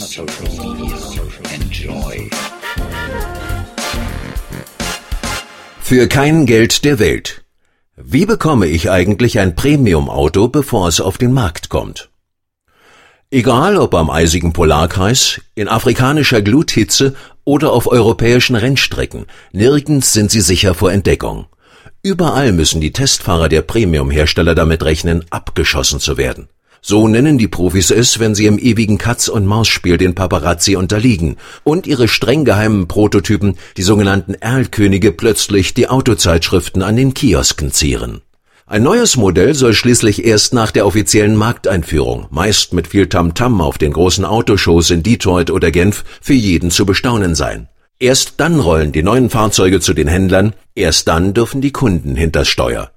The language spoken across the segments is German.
Social Media. Enjoy. Für kein Geld der Welt. Wie bekomme ich eigentlich ein Premium-Auto, bevor es auf den Markt kommt? Egal ob am eisigen Polarkreis, in afrikanischer Gluthitze oder auf europäischen Rennstrecken, nirgends sind sie sicher vor Entdeckung. Überall müssen die Testfahrer der Premium-Hersteller damit rechnen, abgeschossen zu werden. So nennen die Profis es, wenn sie im ewigen Katz-und-Maus-Spiel den Paparazzi unterliegen und ihre streng geheimen Prototypen, die sogenannten Erlkönige, plötzlich die Autozeitschriften an den Kiosken zieren. Ein neues Modell soll schließlich erst nach der offiziellen Markteinführung, meist mit viel Tamtam auf den großen Autoshows in Detroit oder Genf, für jeden zu bestaunen sein. Erst dann rollen die neuen Fahrzeuge zu den Händlern, erst dann dürfen die Kunden hinters Steuer.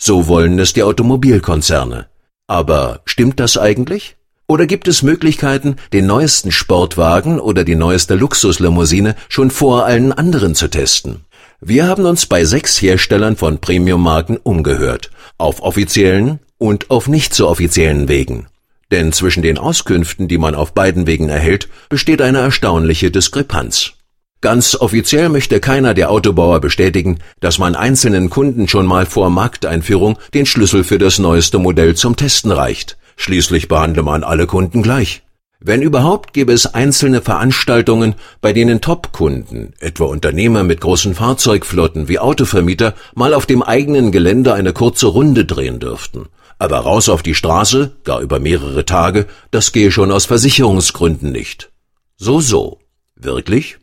So wollen es die Automobilkonzerne. Aber stimmt das eigentlich? Oder gibt es Möglichkeiten, den neuesten Sportwagen oder die neueste Luxuslimousine schon vor allen anderen zu testen? Wir haben uns bei sechs Herstellern von Premium-Marken umgehört, auf offiziellen und auf nicht so offiziellen Wegen. Denn zwischen den Auskünften, die man auf beiden Wegen erhält, besteht eine erstaunliche Diskrepanz. Ganz offiziell möchte keiner der Autobauer bestätigen, dass man einzelnen Kunden schon mal vor Markteinführung den Schlüssel für das neueste Modell zum Testen reicht. Schließlich behandle man alle Kunden gleich. Wenn überhaupt gäbe es einzelne Veranstaltungen, bei denen Top-Kunden, etwa Unternehmer mit großen Fahrzeugflotten wie Autovermieter, mal auf dem eigenen Gelände eine kurze Runde drehen dürften. Aber raus auf die Straße, gar über mehrere Tage, das gehe schon aus Versicherungsgründen nicht. So, so. Wirklich?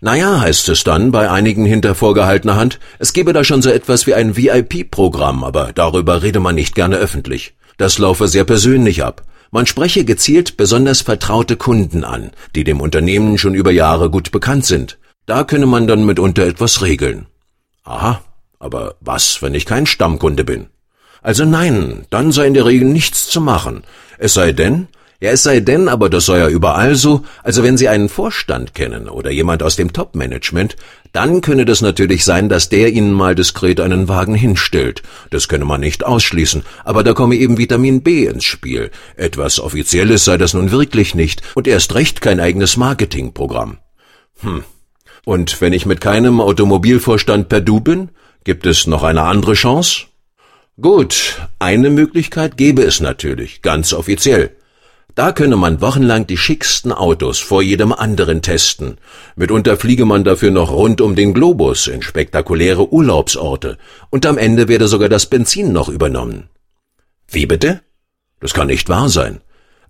Naja, heißt es dann bei einigen hinter vorgehaltener Hand, es gebe da schon so etwas wie ein VIP-Programm, aber darüber rede man nicht gerne öffentlich. Das laufe sehr persönlich ab. Man spreche gezielt besonders vertraute Kunden an, die dem Unternehmen schon über Jahre gut bekannt sind. Da könne man dann mitunter etwas regeln. Aha, aber was, wenn ich kein Stammkunde bin? Also nein, dann sei in der Regel nichts zu machen. Es sei denn, ja, es sei denn, aber das sei ja überall so, also wenn Sie einen Vorstand kennen oder jemand aus dem Top-Management, dann könne das natürlich sein, dass der Ihnen mal diskret einen Wagen hinstellt. Das könne man nicht ausschließen, aber da komme eben Vitamin B ins Spiel. Etwas Offizielles sei das nun wirklich nicht und erst recht kein eigenes Marketingprogramm. Hm. Und wenn ich mit keinem Automobilvorstand per Du bin, gibt es noch eine andere Chance? Gut, eine Möglichkeit gäbe es natürlich, ganz offiziell. Da könne man wochenlang die schicksten Autos vor jedem anderen testen. Mitunter fliege man dafür noch rund um den Globus in spektakuläre Urlaubsorte. Und am Ende werde sogar das Benzin noch übernommen. Wie bitte? Das kann nicht wahr sein.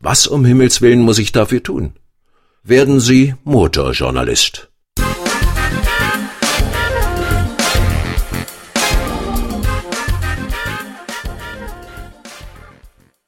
Was um Himmels willen muss ich dafür tun? Werden Sie Motorjournalist.